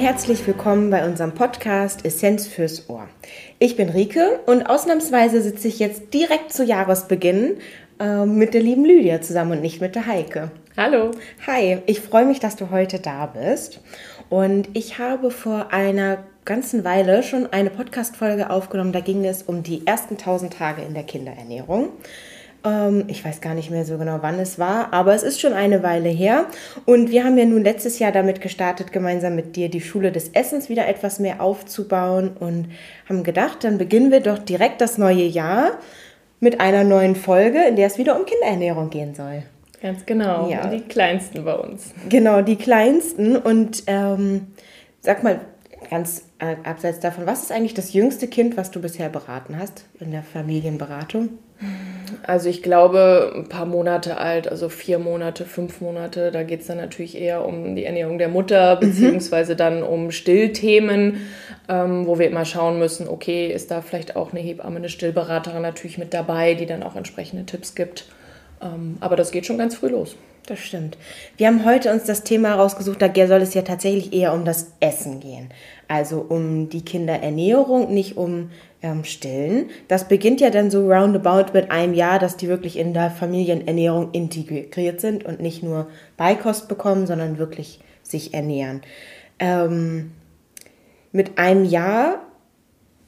herzlich willkommen bei unserem Podcast Essenz fürs Ohr. Ich bin Rike und ausnahmsweise sitze ich jetzt direkt zu Jahresbeginn äh, mit der lieben Lydia zusammen und nicht mit der Heike. Hallo. Hi, ich freue mich, dass du heute da bist. Und ich habe vor einer ganzen Weile schon eine Podcast-Folge aufgenommen. Da ging es um die ersten 1000 Tage in der Kinderernährung. Ähm, ich weiß gar nicht mehr so genau, wann es war, aber es ist schon eine Weile her. Und wir haben ja nun letztes Jahr damit gestartet, gemeinsam mit dir die Schule des Essens wieder etwas mehr aufzubauen und haben gedacht, dann beginnen wir doch direkt das neue Jahr mit einer neuen Folge, in der es wieder um Kinderernährung gehen soll. Ganz genau, ja. die kleinsten bei uns. Genau, die kleinsten. Und ähm, sag mal, ganz abseits davon, was ist eigentlich das jüngste Kind, was du bisher beraten hast in der Familienberatung? Also ich glaube, ein paar Monate alt, also vier Monate, fünf Monate, da geht es dann natürlich eher um die Ernährung der Mutter, mhm. beziehungsweise dann um Stillthemen, ähm, wo wir immer schauen müssen, okay, ist da vielleicht auch eine Hebamme, eine Stillberaterin natürlich mit dabei, die dann auch entsprechende Tipps gibt. Ähm, aber das geht schon ganz früh los. Das stimmt. Wir haben heute uns das Thema rausgesucht, da soll es ja tatsächlich eher um das Essen gehen. Also um die Kinderernährung, nicht um ähm, Stillen. Das beginnt ja dann so roundabout mit einem Jahr, dass die wirklich in der Familienernährung integriert sind und nicht nur Beikost bekommen, sondern wirklich sich ernähren. Ähm, mit einem Jahr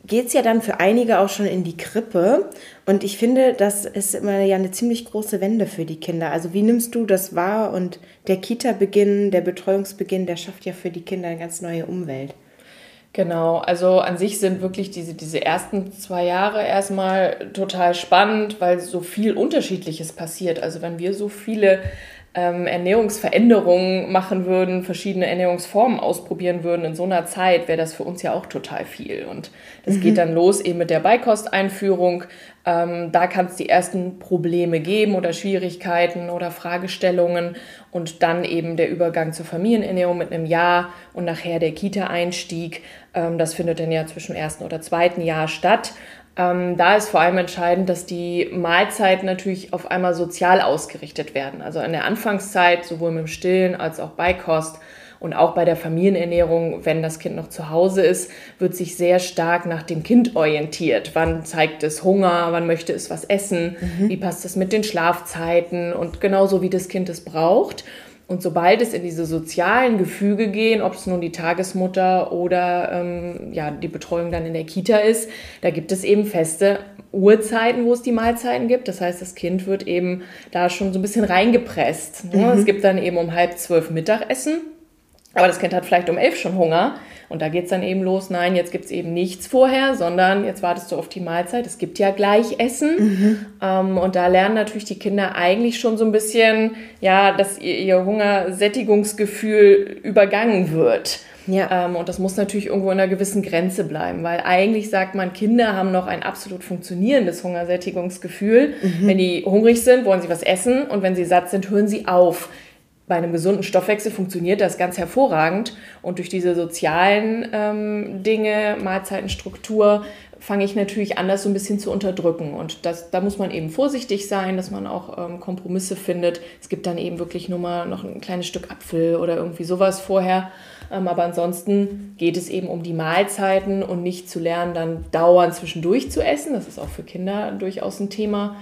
geht es ja dann für einige auch schon in die Krippe. Und ich finde, das ist immer ja eine ziemlich große Wende für die Kinder. Also wie nimmst du das wahr? Und der Kita-Beginn, der Betreuungsbeginn, der schafft ja für die Kinder eine ganz neue Umwelt. Genau, also an sich sind wirklich diese, diese ersten zwei Jahre erstmal total spannend, weil so viel Unterschiedliches passiert. Also wenn wir so viele ähm, Ernährungsveränderungen machen würden, verschiedene Ernährungsformen ausprobieren würden in so einer Zeit, wäre das für uns ja auch total viel. Und das mhm. geht dann los eben mit der Beikosteinführung. Ähm, da kann es die ersten Probleme geben oder Schwierigkeiten oder Fragestellungen und dann eben der Übergang zur Familienernährung mit einem Jahr und nachher der Kita-Einstieg. Ähm, das findet dann ja zwischen ersten oder zweiten Jahr statt. Ähm, da ist vor allem entscheidend, dass die Mahlzeiten natürlich auf einmal sozial ausgerichtet werden. Also in der Anfangszeit, sowohl mit dem Stillen als auch bei Kost und auch bei der Familienernährung, wenn das Kind noch zu Hause ist, wird sich sehr stark nach dem Kind orientiert. Wann zeigt es Hunger, wann möchte es was essen, mhm. wie passt es mit den Schlafzeiten und genauso wie das Kind es braucht. Und sobald es in diese sozialen Gefüge gehen, ob es nun die Tagesmutter oder ähm, ja, die Betreuung dann in der Kita ist, da gibt es eben feste Uhrzeiten, wo es die Mahlzeiten gibt. Das heißt, das Kind wird eben da schon so ein bisschen reingepresst. Ne? Mhm. Es gibt dann eben um halb zwölf Mittagessen, aber das Kind hat vielleicht um elf schon Hunger. Und da geht es dann eben los, nein, jetzt gibt es eben nichts vorher, sondern jetzt wartest du auf die Mahlzeit. Es gibt ja gleich Essen. Mhm. Ähm, und da lernen natürlich die Kinder eigentlich schon so ein bisschen, ja, dass ihr, ihr Hungersättigungsgefühl übergangen wird. Ja. Ähm, und das muss natürlich irgendwo in einer gewissen Grenze bleiben, weil eigentlich sagt man, Kinder haben noch ein absolut funktionierendes Hungersättigungsgefühl. Mhm. Wenn die hungrig sind, wollen sie was essen und wenn sie satt sind, hören sie auf bei einem gesunden Stoffwechsel funktioniert das ganz hervorragend. Und durch diese sozialen ähm, Dinge, Mahlzeitenstruktur, fange ich natürlich an, das so ein bisschen zu unterdrücken. Und das, da muss man eben vorsichtig sein, dass man auch ähm, Kompromisse findet. Es gibt dann eben wirklich nur mal noch ein kleines Stück Apfel oder irgendwie sowas vorher. Ähm, aber ansonsten geht es eben um die Mahlzeiten und nicht zu lernen, dann dauernd zwischendurch zu essen. Das ist auch für Kinder durchaus ein Thema.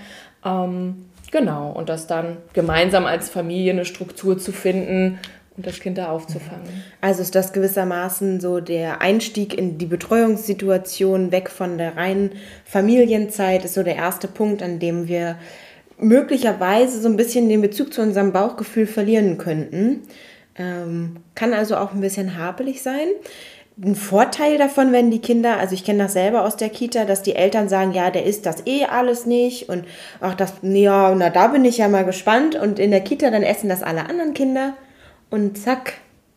Ähm, Genau, und das dann gemeinsam als Familie eine Struktur zu finden und das Kind da aufzufangen. Also ist das gewissermaßen so der Einstieg in die Betreuungssituation weg von der reinen Familienzeit, ist so der erste Punkt, an dem wir möglicherweise so ein bisschen den Bezug zu unserem Bauchgefühl verlieren könnten. Ähm, kann also auch ein bisschen hapelig sein ein Vorteil davon, wenn die Kinder, also ich kenne das selber aus der Kita, dass die Eltern sagen, ja, der isst das eh alles nicht und ach, das, ja, na, da bin ich ja mal gespannt und in der Kita dann essen das alle anderen Kinder und zack,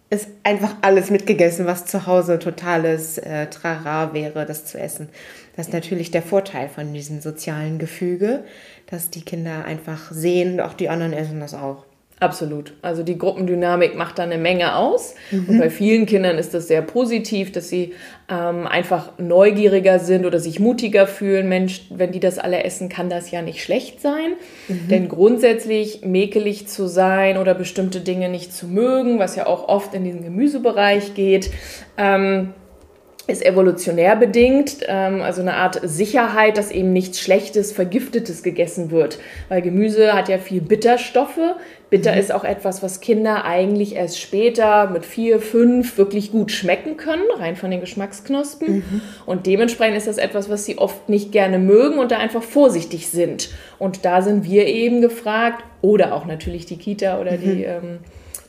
ist einfach alles mitgegessen, was zu Hause totales äh, Trara wäre, das zu essen. Das ist natürlich der Vorteil von diesem sozialen Gefüge, dass die Kinder einfach sehen, auch die anderen essen das auch. Absolut. Also die Gruppendynamik macht da eine Menge aus. Mhm. Und bei vielen Kindern ist das sehr positiv, dass sie ähm, einfach neugieriger sind oder sich mutiger fühlen. Mensch, wenn die das alle essen, kann das ja nicht schlecht sein. Mhm. Denn grundsätzlich mäkelig zu sein oder bestimmte Dinge nicht zu mögen, was ja auch oft in den Gemüsebereich geht, ähm, ist evolutionär bedingt, ähm, also eine Art Sicherheit, dass eben nichts Schlechtes, Vergiftetes gegessen wird. Weil Gemüse hat ja viel Bitterstoffe. Bitter mhm. ist auch etwas, was Kinder eigentlich erst später mit vier, fünf wirklich gut schmecken können, rein von den Geschmacksknospen. Mhm. Und dementsprechend ist das etwas, was sie oft nicht gerne mögen und da einfach vorsichtig sind. Und da sind wir eben gefragt, oder auch natürlich die Kita oder mhm. die ähm,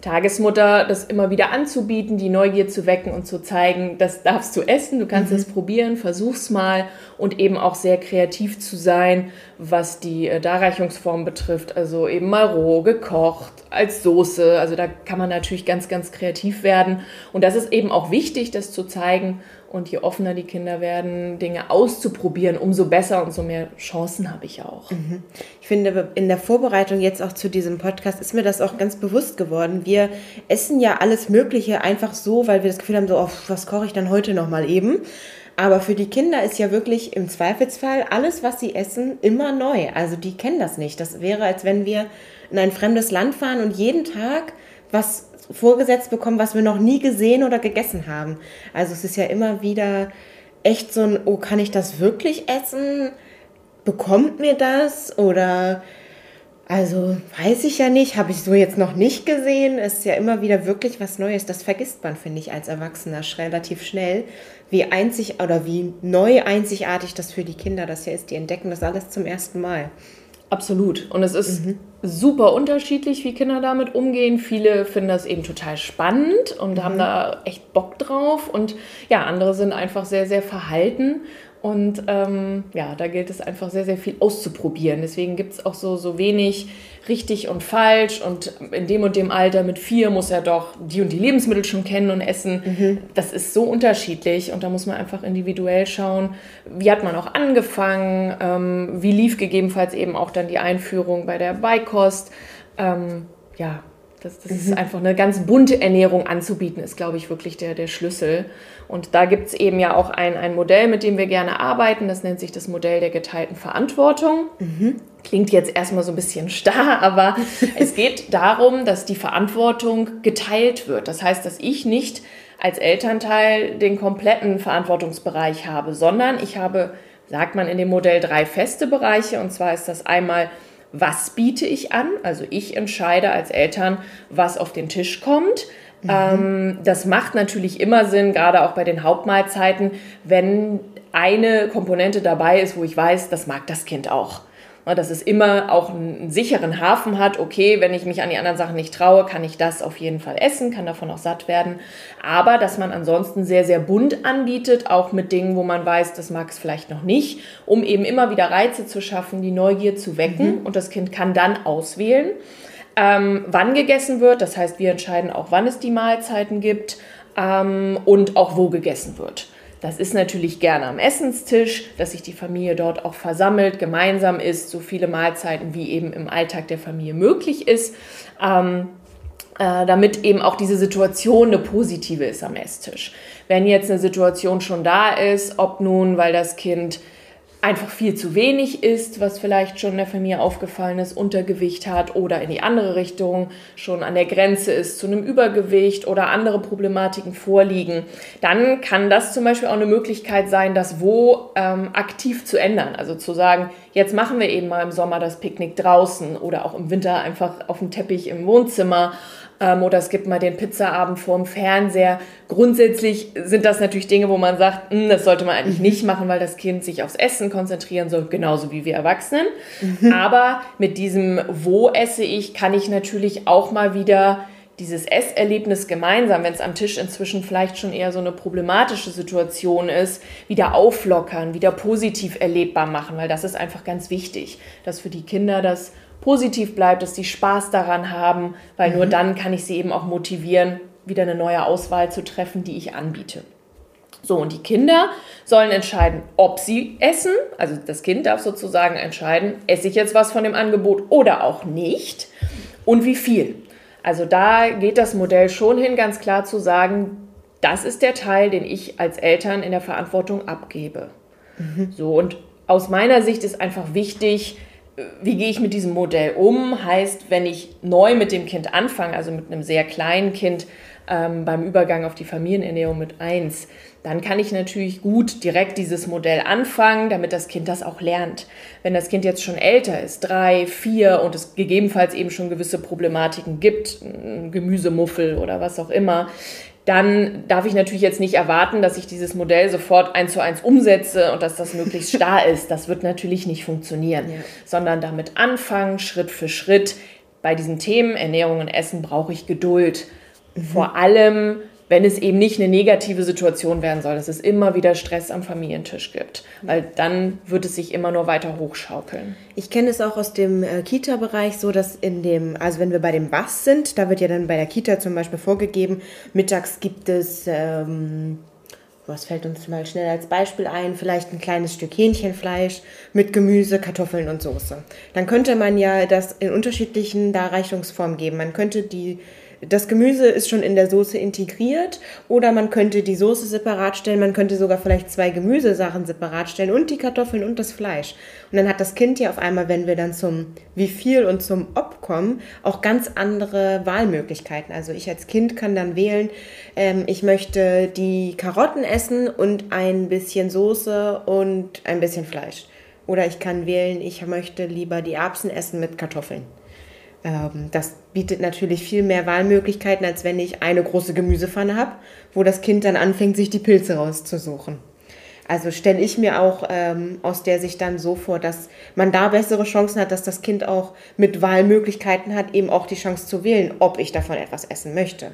Tagesmutter, das immer wieder anzubieten, die Neugier zu wecken und zu zeigen, das darfst du essen, du kannst es mhm. probieren, versuch's mal und eben auch sehr kreativ zu sein, was die äh, Darreichungsform betrifft. Also eben mal roh, gekocht, als Soße. Also da kann man natürlich ganz, ganz kreativ werden. Und das ist eben auch wichtig, das zu zeigen und je offener die Kinder werden, Dinge auszuprobieren, umso besser und so mehr Chancen habe ich auch. Mhm. Ich finde, in der Vorbereitung jetzt auch zu diesem Podcast ist mir das auch ganz bewusst geworden. Wir essen ja alles Mögliche einfach so, weil wir das Gefühl haben, so, oh, was koche ich dann heute nochmal eben? Aber für die Kinder ist ja wirklich im Zweifelsfall alles, was sie essen, immer neu. Also die kennen das nicht. Das wäre, als wenn wir in ein fremdes Land fahren und jeden Tag was vorgesetzt bekommen, was wir noch nie gesehen oder gegessen haben. Also es ist ja immer wieder echt so ein, oh, kann ich das wirklich essen? Bekommt mir das? Oder also weiß ich ja nicht, habe ich so jetzt noch nicht gesehen. Es ist ja immer wieder wirklich was Neues. Das vergisst man, finde ich, als Erwachsener relativ schnell, wie einzig oder wie neu einzigartig das für die Kinder das ja ist. Die entdecken das alles zum ersten Mal. Absolut. Und es ist mhm. super unterschiedlich, wie Kinder damit umgehen. Viele finden das eben total spannend und mhm. haben da echt Bock drauf. Und ja, andere sind einfach sehr, sehr verhalten und ähm, ja, da gilt es einfach sehr, sehr viel auszuprobieren. Deswegen gibt es auch so, so wenig richtig und falsch. Und in dem und dem Alter mit vier muss er doch die und die Lebensmittel schon kennen und essen. Mhm. Das ist so unterschiedlich und da muss man einfach individuell schauen, wie hat man auch angefangen, ähm, wie lief gegebenenfalls eben auch dann die Einführung bei der Beikost. Ähm, ja, das, das mhm. ist einfach eine ganz bunte Ernährung anzubieten, ist, glaube ich, wirklich der, der Schlüssel. Und da gibt es eben ja auch ein, ein Modell, mit dem wir gerne arbeiten. Das nennt sich das Modell der geteilten Verantwortung. Mhm. Klingt jetzt erstmal so ein bisschen starr, aber es geht darum, dass die Verantwortung geteilt wird. Das heißt, dass ich nicht als Elternteil den kompletten Verantwortungsbereich habe, sondern ich habe, sagt man in dem Modell, drei feste Bereiche. Und zwar ist das einmal was biete ich an? Also ich entscheide als Eltern, was auf den Tisch kommt. Mhm. Ähm, das macht natürlich immer Sinn, gerade auch bei den Hauptmahlzeiten, wenn eine Komponente dabei ist, wo ich weiß, das mag das Kind auch. Dass es immer auch einen sicheren Hafen hat. Okay, wenn ich mich an die anderen Sachen nicht traue, kann ich das auf jeden Fall essen, kann davon auch satt werden. Aber dass man ansonsten sehr, sehr bunt anbietet, auch mit Dingen, wo man weiß, das mag es vielleicht noch nicht, um eben immer wieder Reize zu schaffen, die Neugier zu wecken. Mhm. Und das Kind kann dann auswählen, ähm, wann gegessen wird. Das heißt, wir entscheiden auch, wann es die Mahlzeiten gibt ähm, und auch wo gegessen wird. Das ist natürlich gerne am Essenstisch, dass sich die Familie dort auch versammelt, gemeinsam isst, so viele Mahlzeiten wie eben im Alltag der Familie möglich ist. Ähm, äh, damit eben auch diese Situation eine positive ist am Esstisch. Wenn jetzt eine Situation schon da ist, ob nun, weil das Kind einfach viel zu wenig isst, was vielleicht schon der Familie aufgefallen ist, Untergewicht hat oder in die andere Richtung schon an der Grenze ist zu einem Übergewicht oder andere Problematiken vorliegen, dann kann das zum Beispiel auch eine Möglichkeit sein, das Wo ähm, aktiv zu ändern. Also zu sagen, jetzt machen wir eben mal im Sommer das Picknick draußen oder auch im Winter einfach auf dem Teppich im Wohnzimmer ähm, oder es gibt mal den Pizzaabend vorm Fernseher. Grundsätzlich sind das natürlich Dinge, wo man sagt, hm, das sollte man eigentlich mhm. nicht machen, weil das Kind sich aufs Essen konzentrieren soll, genauso wie wir Erwachsenen. Mhm. Aber mit diesem Wo esse ich, kann ich natürlich auch mal wieder dieses Esserlebnis gemeinsam, wenn es am Tisch inzwischen vielleicht schon eher so eine problematische Situation ist, wieder auflockern, wieder positiv erlebbar machen, weil das ist einfach ganz wichtig, dass für die Kinder das positiv bleibt, dass sie Spaß daran haben, weil mhm. nur dann kann ich sie eben auch motivieren, wieder eine neue Auswahl zu treffen, die ich anbiete. So, und die Kinder sollen entscheiden, ob sie essen. Also das Kind darf sozusagen entscheiden, esse ich jetzt was von dem Angebot oder auch nicht. und wie viel. Also da geht das Modell schon hin, ganz klar zu sagen, das ist der Teil, den ich als Eltern in der Verantwortung abgebe. Mhm. So, und aus meiner Sicht ist einfach wichtig, wie gehe ich mit diesem Modell um? Heißt, wenn ich neu mit dem Kind anfange, also mit einem sehr kleinen Kind ähm, beim Übergang auf die Familienernährung mit eins, dann kann ich natürlich gut direkt dieses Modell anfangen, damit das Kind das auch lernt. Wenn das Kind jetzt schon älter ist, drei, vier und es gegebenenfalls eben schon gewisse Problematiken gibt, Gemüsemuffel oder was auch immer, dann darf ich natürlich jetzt nicht erwarten, dass ich dieses Modell sofort eins zu eins umsetze und dass das möglichst starr ist. Das wird natürlich nicht funktionieren, ja. sondern damit anfangen, Schritt für Schritt. Bei diesen Themen Ernährung und Essen brauche ich Geduld. Mhm. Vor allem wenn es eben nicht eine negative Situation werden soll, dass es immer wieder Stress am Familientisch gibt, weil dann wird es sich immer nur weiter hochschaukeln. Ich kenne es auch aus dem äh, Kita-Bereich so, dass in dem, also wenn wir bei dem Was sind, da wird ja dann bei der Kita zum Beispiel vorgegeben, mittags gibt es, ähm, was fällt uns mal schnell als Beispiel ein, vielleicht ein kleines Stück Hähnchenfleisch mit Gemüse, Kartoffeln und Soße. Dann könnte man ja das in unterschiedlichen Darreichungsformen geben. Man könnte die das Gemüse ist schon in der Soße integriert oder man könnte die Soße separat stellen, man könnte sogar vielleicht zwei Gemüsesachen separat stellen und die Kartoffeln und das Fleisch. Und dann hat das Kind ja auf einmal, wenn wir dann zum wie viel und zum ob kommen, auch ganz andere Wahlmöglichkeiten. Also ich als Kind kann dann wählen, ähm, ich möchte die Karotten essen und ein bisschen Soße und ein bisschen Fleisch. Oder ich kann wählen, ich möchte lieber die Erbsen essen mit Kartoffeln. Ähm, das bietet natürlich viel mehr Wahlmöglichkeiten, als wenn ich eine große Gemüsepfanne habe, wo das Kind dann anfängt, sich die Pilze rauszusuchen. Also stelle ich mir auch ähm, aus der Sicht dann so vor, dass man da bessere Chancen hat, dass das Kind auch mit Wahlmöglichkeiten hat, eben auch die Chance zu wählen, ob ich davon etwas essen möchte.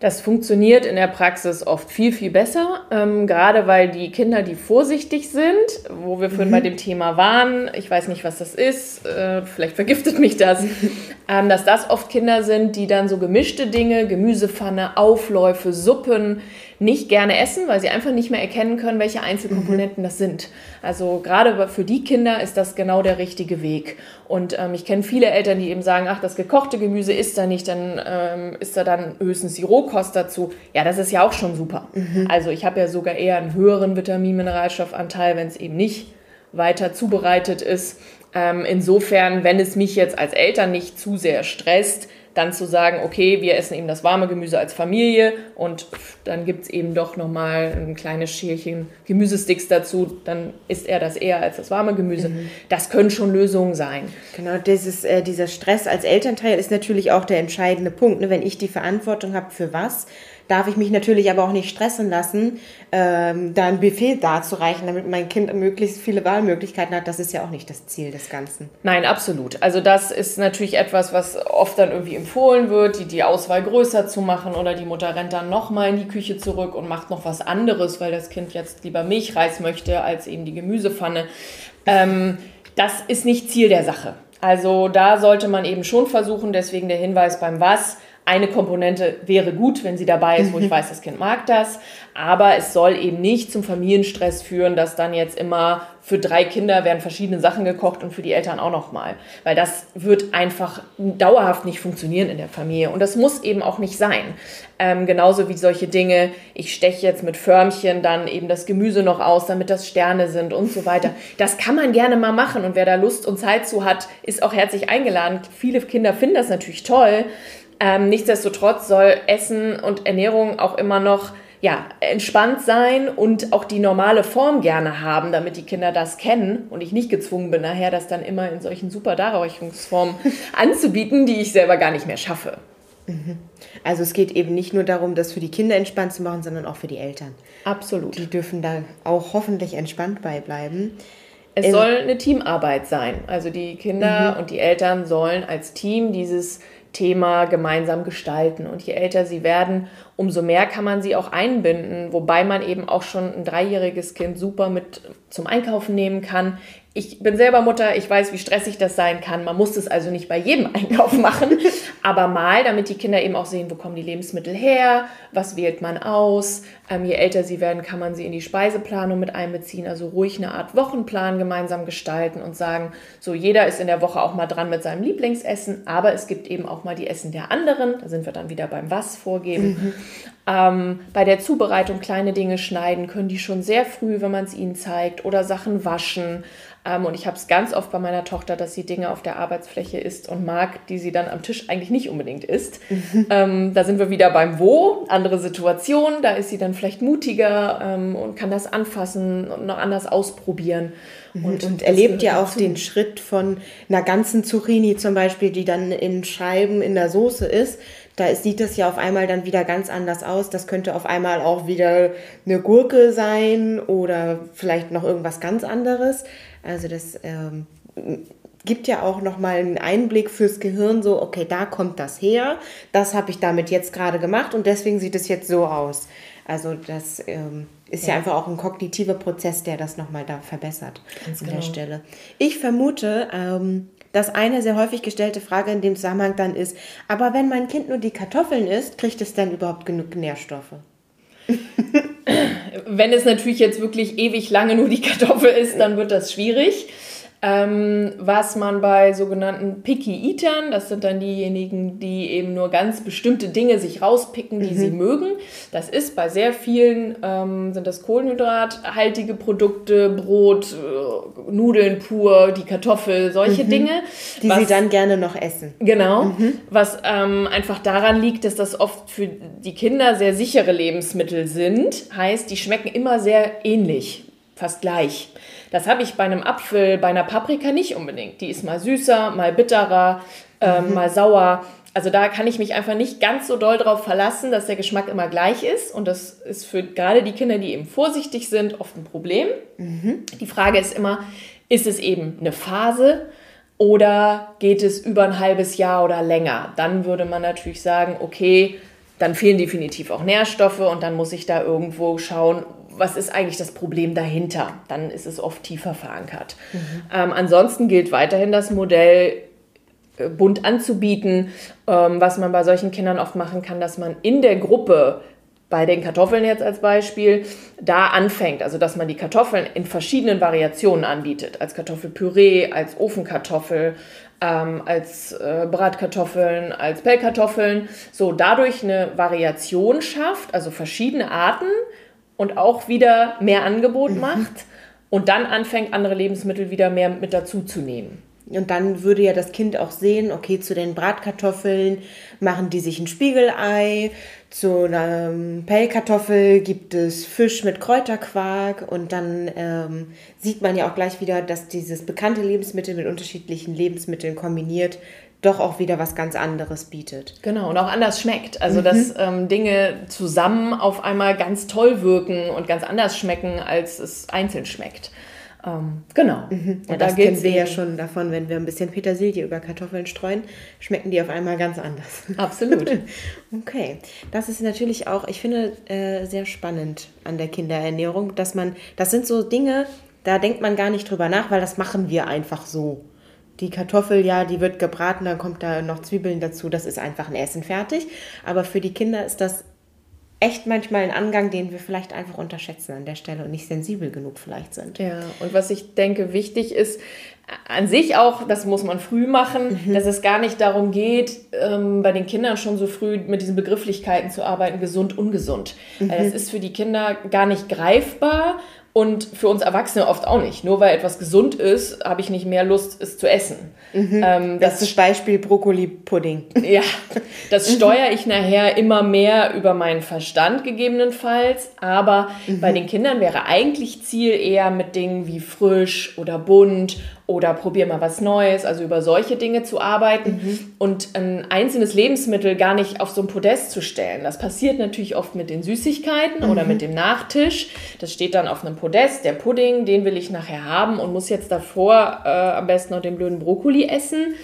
Das funktioniert in der Praxis oft viel, viel besser, ähm, gerade weil die Kinder, die vorsichtig sind, wo wir vorhin mhm. bei dem Thema waren, ich weiß nicht, was das ist, äh, vielleicht vergiftet mich das, ähm, dass das oft Kinder sind, die dann so gemischte Dinge, Gemüsepfanne, Aufläufe, Suppen, nicht gerne essen, weil sie einfach nicht mehr erkennen können, welche Einzelkomponenten mhm. das sind. Also gerade für die Kinder ist das genau der richtige Weg. Und ähm, ich kenne viele Eltern, die eben sagen, ach, das gekochte Gemüse ist da nicht, dann ähm, ist da dann höchstens die Rohkost dazu. Ja, das ist ja auch schon super. Mhm. Also ich habe ja sogar eher einen höheren Vitamin-Mineralstoffanteil, wenn es eben nicht weiter zubereitet ist. Ähm, insofern, wenn es mich jetzt als Eltern nicht zu sehr stresst, dann zu sagen, okay, wir essen eben das warme Gemüse als Familie und dann gibt es eben doch nochmal ein kleines Schälchen Gemüsesticks dazu, dann isst er das eher als das warme Gemüse. Mhm. Das können schon Lösungen sein. Genau, dieses, äh, dieser Stress als Elternteil ist natürlich auch der entscheidende Punkt. Ne? Wenn ich die Verantwortung habe für was, darf ich mich natürlich aber auch nicht stressen lassen, ähm, da ein Buffet darzureichen, damit mein Kind möglichst viele Wahlmöglichkeiten hat. Das ist ja auch nicht das Ziel des Ganzen. Nein, absolut. Also das ist natürlich etwas, was oft dann irgendwie empfohlen wird, die, die Auswahl größer zu machen oder die Mutter rennt dann nochmal in die Küche zurück und macht noch was anderes, weil das Kind jetzt lieber Milchreis möchte als eben die Gemüsepfanne. Ähm, das ist nicht Ziel der Sache. Also da sollte man eben schon versuchen, deswegen der Hinweis beim Was, eine Komponente wäre gut, wenn sie dabei ist, wo ich weiß, das Kind mag das. Aber es soll eben nicht zum Familienstress führen, dass dann jetzt immer für drei Kinder werden verschiedene Sachen gekocht und für die Eltern auch nochmal. Weil das wird einfach dauerhaft nicht funktionieren in der Familie. Und das muss eben auch nicht sein. Ähm, genauso wie solche Dinge, ich steche jetzt mit Förmchen dann eben das Gemüse noch aus, damit das Sterne sind und so weiter. Das kann man gerne mal machen. Und wer da Lust und Zeit zu hat, ist auch herzlich eingeladen. Viele Kinder finden das natürlich toll. Ähm, nichtsdestotrotz soll Essen und Ernährung auch immer noch ja, entspannt sein und auch die normale Form gerne haben, damit die Kinder das kennen und ich nicht gezwungen bin, nachher das dann immer in solchen super Darreichungsformen anzubieten, die ich selber gar nicht mehr schaffe. Mhm. Also es geht eben nicht nur darum, das für die Kinder entspannt zu machen, sondern auch für die Eltern. Absolut. Die dürfen da auch hoffentlich entspannt beibleiben. Es soll eine Teamarbeit sein. Also die Kinder mhm. und die Eltern sollen als Team dieses Thema gemeinsam gestalten. Und je älter sie werden, umso mehr kann man sie auch einbinden, wobei man eben auch schon ein dreijähriges Kind super mit zum Einkaufen nehmen kann ich bin selber Mutter, ich weiß, wie stressig das sein kann. Man muss es also nicht bei jedem Einkauf machen, aber mal, damit die Kinder eben auch sehen, wo kommen die Lebensmittel her, was wählt man aus. Ähm, je älter sie werden, kann man sie in die Speiseplanung mit einbeziehen, also ruhig eine Art Wochenplan gemeinsam gestalten und sagen, so jeder ist in der Woche auch mal dran mit seinem Lieblingsessen, aber es gibt eben auch mal die Essen der anderen. Da sind wir dann wieder beim Was vorgeben. Mhm. Ähm, bei der Zubereitung kleine Dinge schneiden können die schon sehr früh, wenn man es ihnen zeigt, oder Sachen waschen. Ähm, und ich habe es ganz oft bei meiner Tochter, dass sie Dinge auf der Arbeitsfläche isst und mag, die sie dann am Tisch eigentlich nicht unbedingt isst. Mhm. Ähm, da sind wir wieder beim Wo, andere Situation. Da ist sie dann vielleicht mutiger ähm, und kann das anfassen und noch anders ausprobieren. Mhm. Und, und erlebt ja auch den Schritt von einer ganzen Zucchini zum Beispiel, die dann in Scheiben in der Soße ist, da sieht es ja auf einmal dann wieder ganz anders aus. Das könnte auf einmal auch wieder eine Gurke sein oder vielleicht noch irgendwas ganz anderes. Also das ähm, gibt ja auch nochmal einen Einblick fürs Gehirn, so, okay, da kommt das her, das habe ich damit jetzt gerade gemacht und deswegen sieht es jetzt so aus. Also das ähm, ist ja. ja. einfach auch ein kognitiver Prozess, der das nochmal da verbessert Ganz an genau. der Stelle. Ich vermute, ähm, dass eine sehr häufig gestellte Frage in dem Zusammenhang dann ist, aber wenn mein Kind nur die Kartoffeln isst, kriegt es dann überhaupt genug Nährstoffe? wenn es natürlich jetzt wirklich ewig lange nur die Kartoffel ist, dann wird das schwierig. Ähm, was man bei sogenannten Picky Eatern, das sind dann diejenigen, die eben nur ganz bestimmte Dinge sich rauspicken, die mhm. sie mögen. Das ist bei sehr vielen, ähm, sind das kohlenhydrathaltige Produkte, Brot, äh, Nudeln pur, die Kartoffel, solche mhm. Dinge. Die was, sie dann gerne noch essen. Genau. Mhm. Was ähm, einfach daran liegt, dass das oft für die Kinder sehr sichere Lebensmittel sind. Heißt, die schmecken immer sehr ähnlich, fast gleich. Das habe ich bei einem Apfel, bei einer Paprika nicht unbedingt. Die ist mal süßer, mal bitterer, äh, mhm. mal sauer. Also da kann ich mich einfach nicht ganz so doll drauf verlassen, dass der Geschmack immer gleich ist. Und das ist für gerade die Kinder, die eben vorsichtig sind, oft ein Problem. Mhm. Die Frage ist immer, ist es eben eine Phase oder geht es über ein halbes Jahr oder länger? Dann würde man natürlich sagen, okay, dann fehlen definitiv auch Nährstoffe und dann muss ich da irgendwo schauen, was ist eigentlich das Problem dahinter? Dann ist es oft tiefer verankert. Mhm. Ähm, ansonsten gilt weiterhin das Modell, äh, bunt anzubieten. Ähm, was man bei solchen Kindern oft machen kann, dass man in der Gruppe bei den Kartoffeln jetzt als Beispiel, da anfängt, also dass man die Kartoffeln in verschiedenen Variationen anbietet, als Kartoffelpüree, als Ofenkartoffel, ähm, als äh, Bratkartoffeln, als Pellkartoffeln, so dadurch eine Variation schafft, also verschiedene Arten, und auch wieder mehr Angebot mhm. macht und dann anfängt, andere Lebensmittel wieder mehr mit dazu zu nehmen. Und dann würde ja das Kind auch sehen, okay, zu den Bratkartoffeln machen die sich ein Spiegelei, zu einer Pellkartoffel gibt es Fisch mit Kräuterquark und dann ähm, sieht man ja auch gleich wieder, dass dieses bekannte Lebensmittel mit unterschiedlichen Lebensmitteln kombiniert doch auch wieder was ganz anderes bietet. Genau, und auch anders schmeckt. Also, mhm. dass ähm, Dinge zusammen auf einmal ganz toll wirken und ganz anders schmecken, als es einzeln schmeckt. Ähm, genau. Mhm. Und, und das kennen wir ja schon davon, wenn wir ein bisschen Petersilie über Kartoffeln streuen, schmecken die auf einmal ganz anders. Absolut. okay. Das ist natürlich auch, ich finde, äh, sehr spannend an der Kinderernährung, dass man, das sind so Dinge, da denkt man gar nicht drüber nach, weil das machen wir einfach so die Kartoffel, ja, die wird gebraten, dann kommt da noch Zwiebeln dazu, das ist einfach ein Essen fertig. Aber für die Kinder ist das echt manchmal ein Angang, den wir vielleicht einfach unterschätzen an der Stelle und nicht sensibel genug vielleicht sind. Ja, und was ich denke wichtig ist, an sich auch, das muss man früh machen, mhm. dass es gar nicht darum geht, ähm, bei den Kindern schon so früh mit diesen Begrifflichkeiten zu arbeiten, gesund, ungesund. Mhm. Das ist für die Kinder gar nicht greifbar und für uns Erwachsene oft auch nicht. Nur weil etwas gesund ist, habe ich nicht mehr Lust, es zu essen. Mhm. Ähm, das, das ist Beispiel Brokkoli-Pudding. Ja, das steuere ich nachher immer mehr über meinen Verstand gegebenenfalls. Aber mhm. bei den Kindern wäre eigentlich Ziel eher mit Dingen wie frisch oder bunt oder probier mal was Neues, also über solche Dinge zu arbeiten mhm. und ein einzelnes Lebensmittel gar nicht auf so ein Podest zu stellen. Das passiert natürlich oft mit den Süßigkeiten mhm. oder mit dem Nachtisch. Das steht dann auf einem Podest, der Pudding, den will ich nachher haben und muss jetzt davor äh, am besten noch den blöden Brokkoli essen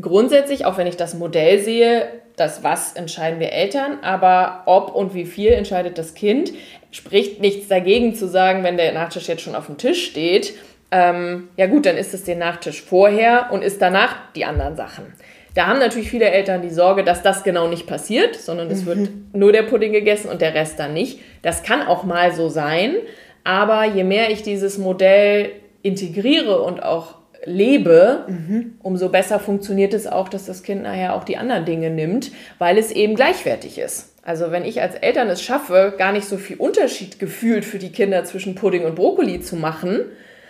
grundsätzlich, auch wenn ich das Modell sehe, das Was entscheiden wir Eltern, aber ob und wie viel entscheidet das Kind, spricht nichts dagegen zu sagen, wenn der Nachtisch jetzt schon auf dem Tisch steht, ähm, ja gut, dann ist es den Nachtisch vorher und ist danach die anderen Sachen. Da haben natürlich viele Eltern die Sorge, dass das genau nicht passiert, sondern es mhm. wird nur der Pudding gegessen und der Rest dann nicht. Das kann auch mal so sein, aber je mehr ich dieses Modell integriere und auch lebe, mhm. umso besser funktioniert es auch, dass das Kind nachher auch die anderen Dinge nimmt, weil es eben gleichwertig ist. Also wenn ich als Eltern es schaffe, gar nicht so viel Unterschied gefühlt für die Kinder zwischen Pudding und Brokkoli zu machen,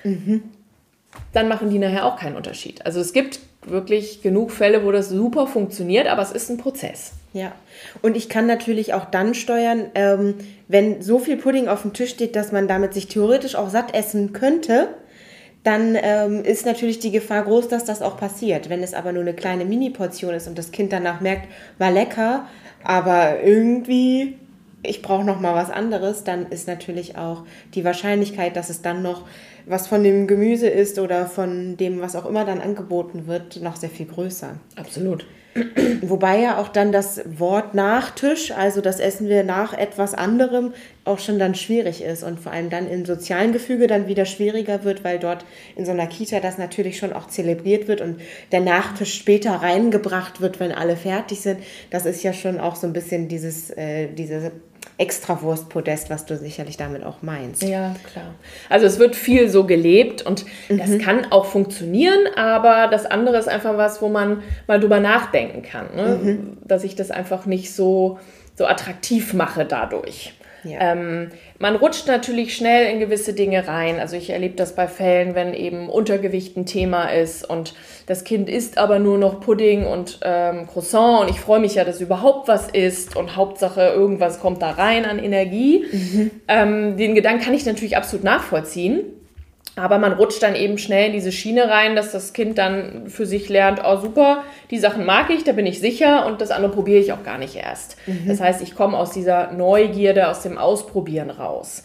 mhm. dann machen die nachher auch keinen Unterschied. Also es gibt wirklich genug Fälle, wo das super funktioniert, aber es ist ein Prozess. Ja, und ich kann natürlich auch dann steuern, ähm, wenn so viel Pudding auf dem Tisch steht, dass man damit sich theoretisch auch satt essen könnte, dann ähm, ist natürlich die Gefahr groß, dass das auch passiert. Wenn es aber nur eine kleine Mini-Portion ist und das Kind danach merkt, war lecker, aber irgendwie ich brauche noch mal was anderes, dann ist natürlich auch die Wahrscheinlichkeit, dass es dann noch was von dem Gemüse ist oder von dem, was auch immer dann angeboten wird, noch sehr viel größer. Absolut. Wobei ja auch dann das Wort Nachtisch, also das essen wir nach etwas anderem, auch schon dann schwierig ist und vor allem dann im sozialen Gefüge dann wieder schwieriger wird, weil dort in so einer Kita das natürlich schon auch zelebriert wird und der Nachtisch später reingebracht wird, wenn alle fertig sind. Das ist ja schon auch so ein bisschen dieses, äh, diese Extrawurstpodest, was du sicherlich damit auch meinst. Ja, klar. Also es wird viel so gelebt und mhm. das kann auch funktionieren, aber das andere ist einfach was, wo man mal drüber nachdenken kann, ne? mhm. dass ich das einfach nicht so, so attraktiv mache dadurch. Ja. Ähm, man rutscht natürlich schnell in gewisse Dinge rein. Also ich erlebe das bei Fällen, wenn eben Untergewicht ein Thema ist und das Kind isst aber nur noch Pudding und ähm, Croissant und ich freue mich ja, dass überhaupt was isst und Hauptsache irgendwas kommt da rein an Energie. Mhm. Ähm, den Gedanken kann ich natürlich absolut nachvollziehen. Aber man rutscht dann eben schnell in diese Schiene rein, dass das Kind dann für sich lernt, oh super, die Sachen mag ich, da bin ich sicher und das andere probiere ich auch gar nicht erst. Mhm. Das heißt, ich komme aus dieser Neugierde, aus dem Ausprobieren raus.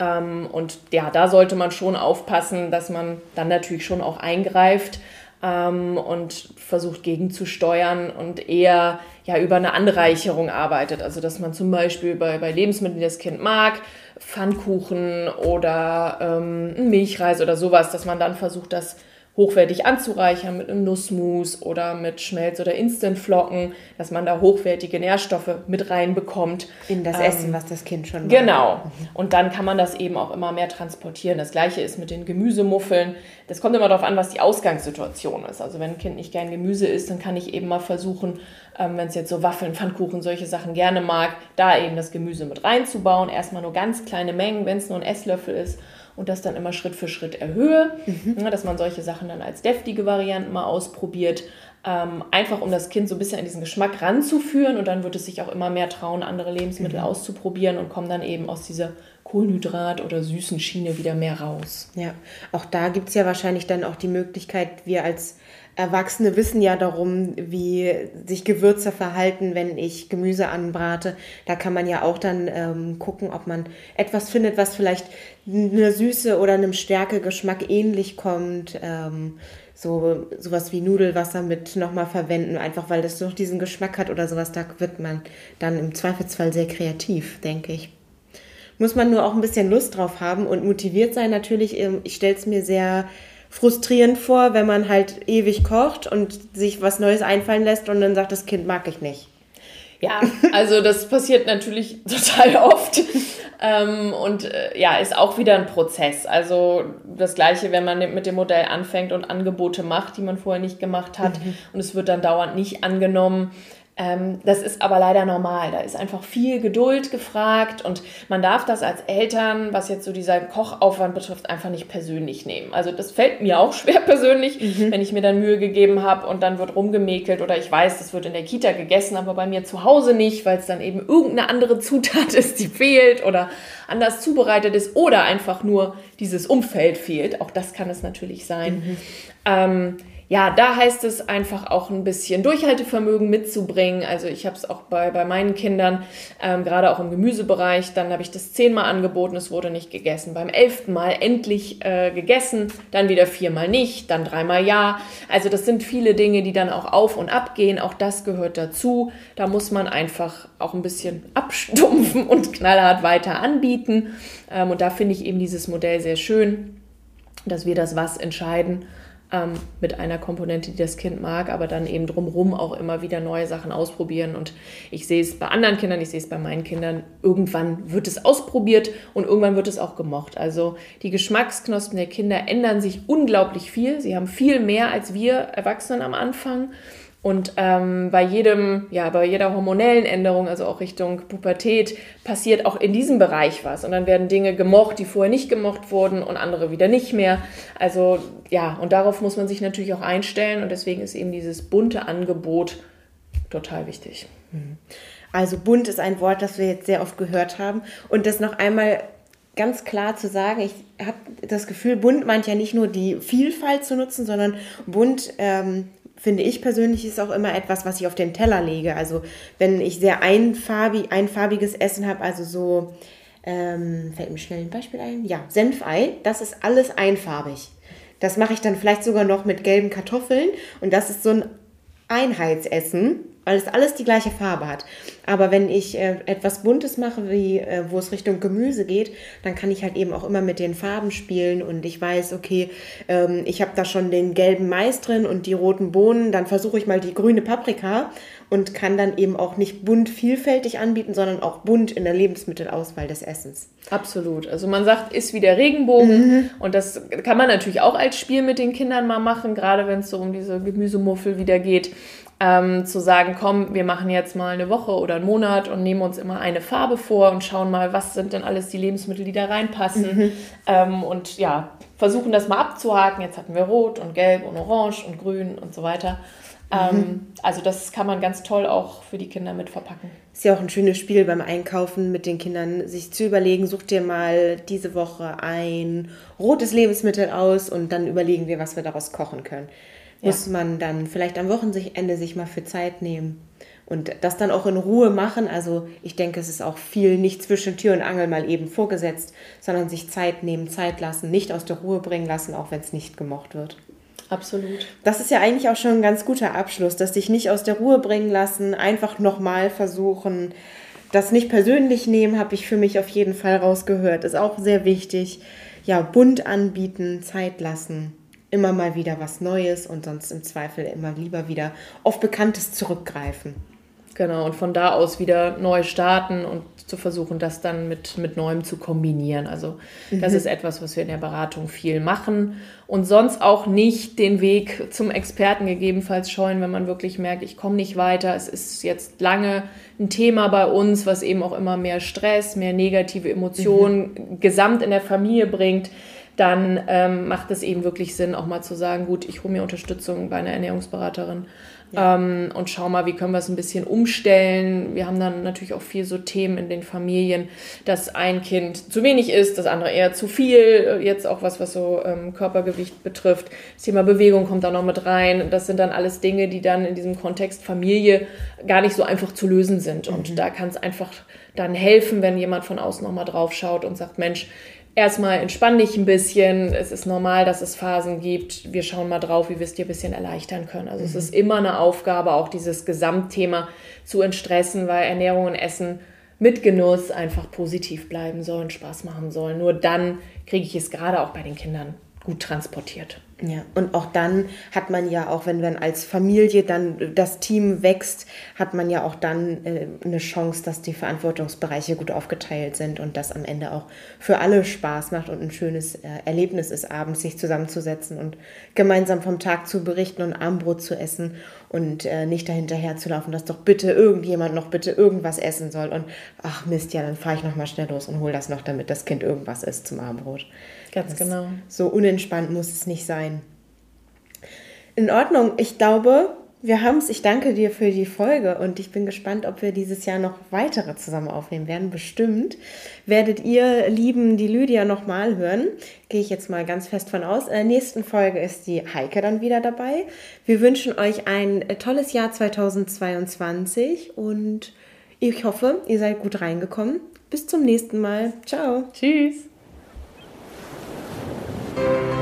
Ähm, und ja, da sollte man schon aufpassen, dass man dann natürlich schon auch eingreift ähm, und versucht gegenzusteuern und eher ja über eine Anreicherung arbeitet. Also dass man zum Beispiel bei, bei Lebensmitteln, die das Kind mag, Pfannkuchen oder ähm, Milchreis oder sowas, dass man dann versucht, das hochwertig anzureichern mit einem Nussmus oder mit Schmelz- oder Instantflocken, dass man da hochwertige Nährstoffe mit reinbekommt. In das ähm, Essen, was das Kind schon mag. Genau. Mhm. Und dann kann man das eben auch immer mehr transportieren. Das gleiche ist mit den Gemüsemuffeln. Das kommt immer darauf an, was die Ausgangssituation ist. Also wenn ein Kind nicht gern Gemüse isst, dann kann ich eben mal versuchen, ähm, wenn es jetzt so Waffeln, Pfannkuchen, solche Sachen gerne mag, da eben das Gemüse mit reinzubauen. Erstmal nur ganz kleine Mengen, wenn es nur ein Esslöffel ist und das dann immer Schritt für Schritt erhöhe, mhm. ja, dass man solche Sachen dann als deftige Varianten mal ausprobiert. Ähm, einfach um das Kind so ein bisschen an diesen Geschmack ranzuführen und dann wird es sich auch immer mehr trauen, andere Lebensmittel mhm. auszuprobieren und kommt dann eben aus dieser Kohlenhydrat- oder süßen Schiene wieder mehr raus. Ja, auch da gibt es ja wahrscheinlich dann auch die Möglichkeit, wir als Erwachsene wissen ja darum, wie sich Gewürze verhalten, wenn ich Gemüse anbrate. Da kann man ja auch dann ähm, gucken, ob man etwas findet, was vielleicht einer Süße oder einem Stärkegeschmack ähnlich kommt. Ähm, so sowas wie Nudelwasser mit nochmal verwenden, einfach weil das noch diesen Geschmack hat oder sowas. Da wird man dann im Zweifelsfall sehr kreativ, denke ich. Muss man nur auch ein bisschen Lust drauf haben und motiviert sein natürlich. Ähm, ich stelle es mir sehr frustrierend vor, wenn man halt ewig kocht und sich was Neues einfallen lässt und dann sagt, das Kind mag ich nicht. Ja, also das passiert natürlich total oft. Ähm, und äh, ja, ist auch wieder ein Prozess. Also das gleiche, wenn man mit dem Modell anfängt und Angebote macht, die man vorher nicht gemacht hat mhm. und es wird dann dauernd nicht angenommen, das ist aber leider normal. Da ist einfach viel Geduld gefragt und man darf das als Eltern, was jetzt so dieser Kochaufwand betrifft, einfach nicht persönlich nehmen. Also das fällt mir auch schwer persönlich, mhm. wenn ich mir dann Mühe gegeben habe und dann wird rumgemäkelt oder ich weiß, das wird in der Kita gegessen, aber bei mir zu Hause nicht, weil es dann eben irgendeine andere Zutat ist, die fehlt oder anders zubereitet ist oder einfach nur dieses Umfeld fehlt. Auch das kann es natürlich sein. Mhm. Ähm, ja, da heißt es einfach auch ein bisschen Durchhaltevermögen mitzubringen. Also ich habe es auch bei, bei meinen Kindern, ähm, gerade auch im Gemüsebereich, dann habe ich das zehnmal angeboten, es wurde nicht gegessen. Beim elften Mal endlich äh, gegessen, dann wieder viermal nicht, dann dreimal ja. Also das sind viele Dinge, die dann auch auf und ab gehen. Auch das gehört dazu. Da muss man einfach auch ein bisschen abstumpfen und knallhart weiter anbieten. Ähm, und da finde ich eben dieses Modell sehr schön, dass wir das Was entscheiden ähm, mit einer Komponente, die das Kind mag, aber dann eben drumherum auch immer wieder neue Sachen ausprobieren. Und ich sehe es bei anderen Kindern, ich sehe es bei meinen Kindern, irgendwann wird es ausprobiert und irgendwann wird es auch gemocht. Also die Geschmacksknospen der Kinder ändern sich unglaublich viel. Sie haben viel mehr als wir Erwachsenen am Anfang. Und ähm, bei jedem, ja, bei jeder hormonellen Änderung, also auch Richtung Pubertät, passiert auch in diesem Bereich was. Und dann werden Dinge gemocht, die vorher nicht gemocht wurden und andere wieder nicht mehr. Also ja, und darauf muss man sich natürlich auch einstellen. Und deswegen ist eben dieses bunte Angebot total wichtig. Mhm. Also bunt ist ein Wort, das wir jetzt sehr oft gehört haben. Und das noch einmal ganz klar zu sagen, ich habe das Gefühl, bunt meint ja nicht nur die Vielfalt zu nutzen, sondern bunt ähm, finde ich persönlich, ist auch immer etwas, was ich auf den Teller lege. Also wenn ich sehr einfarbig, einfarbiges Essen habe, also so, ähm, fällt mir schnell ein Beispiel ein, ja, Senfei, das ist alles einfarbig. Das mache ich dann vielleicht sogar noch mit gelben Kartoffeln und das ist so ein Einheitsessen weil es alles die gleiche Farbe hat. Aber wenn ich äh, etwas Buntes mache, wie äh, wo es Richtung Gemüse geht, dann kann ich halt eben auch immer mit den Farben spielen und ich weiß, okay, ähm, ich habe da schon den gelben Mais drin und die roten Bohnen, dann versuche ich mal die grüne Paprika und kann dann eben auch nicht bunt vielfältig anbieten, sondern auch bunt in der Lebensmittelauswahl des Essens. Absolut. Also man sagt, ist wie der Regenbogen mhm. und das kann man natürlich auch als Spiel mit den Kindern mal machen, gerade wenn es so um diese Gemüsemuffel wieder geht ähm, zu sagen, komm, wir machen jetzt mal eine Woche oder einen Monat und nehmen uns immer eine Farbe vor und schauen mal, was sind denn alles die Lebensmittel, die da reinpassen. Mhm. Ähm, und ja, versuchen das mal abzuhaken. Jetzt hatten wir Rot und Gelb und Orange und Grün und so weiter. Ähm, mhm. also das kann man ganz toll auch für die Kinder mit verpacken. Ist ja auch ein schönes Spiel beim Einkaufen mit den Kindern, sich zu überlegen, such dir mal diese Woche ein rotes Lebensmittel aus und dann überlegen wir, was wir daraus kochen können muss man dann vielleicht am Wochenende sich mal für Zeit nehmen und das dann auch in Ruhe machen. Also ich denke, es ist auch viel nicht zwischen Tür und Angel mal eben vorgesetzt, sondern sich Zeit nehmen, Zeit lassen, nicht aus der Ruhe bringen lassen, auch wenn es nicht gemocht wird. Absolut. Das ist ja eigentlich auch schon ein ganz guter Abschluss, dass sich nicht aus der Ruhe bringen lassen, einfach nochmal versuchen, das nicht persönlich nehmen, habe ich für mich auf jeden Fall rausgehört. Ist auch sehr wichtig. Ja, bunt anbieten, Zeit lassen immer mal wieder was Neues und sonst im Zweifel immer lieber wieder auf Bekanntes zurückgreifen. Genau, und von da aus wieder neu starten und zu versuchen, das dann mit, mit Neuem zu kombinieren. Also das mhm. ist etwas, was wir in der Beratung viel machen und sonst auch nicht den Weg zum Experten gegebenenfalls scheuen, wenn man wirklich merkt, ich komme nicht weiter. Es ist jetzt lange ein Thema bei uns, was eben auch immer mehr Stress, mehr negative Emotionen mhm. gesamt in der Familie bringt dann ähm, macht es eben wirklich Sinn, auch mal zu sagen, gut, ich hole mir Unterstützung bei einer Ernährungsberaterin ja. ähm, und schau mal, wie können wir es ein bisschen umstellen. Wir haben dann natürlich auch viel so Themen in den Familien, dass ein Kind zu wenig ist, das andere eher zu viel, jetzt auch was, was so ähm, Körpergewicht betrifft. Das Thema Bewegung kommt da noch mit rein. Das sind dann alles Dinge, die dann in diesem Kontext Familie gar nicht so einfach zu lösen sind. Und mhm. da kann es einfach dann helfen, wenn jemand von außen nochmal drauf schaut und sagt, Mensch, erstmal entspann dich ein bisschen. Es ist normal, dass es Phasen gibt. Wir schauen mal drauf, wie wir es dir ein bisschen erleichtern können. Also mhm. es ist immer eine Aufgabe, auch dieses Gesamtthema zu entstressen, weil Ernährung und Essen mit Genuss einfach positiv bleiben sollen, Spaß machen sollen. Nur dann kriege ich es gerade auch bei den Kindern gut transportiert. Ja, und auch dann hat man ja auch, wenn man als Familie dann das Team wächst, hat man ja auch dann äh, eine Chance, dass die Verantwortungsbereiche gut aufgeteilt sind und das am Ende auch für alle Spaß macht und ein schönes äh, Erlebnis ist, abends sich zusammenzusetzen und gemeinsam vom Tag zu berichten und Armbrot zu essen und äh, nicht dahinterher zu laufen, dass doch bitte irgendjemand noch bitte irgendwas essen soll und ach Mist, ja, dann fahre ich nochmal schnell los und hole das noch, damit das Kind irgendwas isst zum Armbrot. Ganz das genau. So unentspannt muss es nicht sein. In Ordnung. Ich glaube, Wir haben es. Ich danke dir für die Folge und ich bin gespannt, ob wir dieses Jahr noch weitere zusammen aufnehmen werden. Bestimmt werdet ihr, lieben, die Lydia nochmal hören. Gehe ich jetzt mal ganz fest von aus. In der nächsten Folge ist die Heike dann wieder dabei. Wir wünschen euch ein tolles Jahr 2022 und ich hoffe, ihr seid gut reingekommen. Bis zum nächsten Mal. Ciao. Tschüss. Thank you.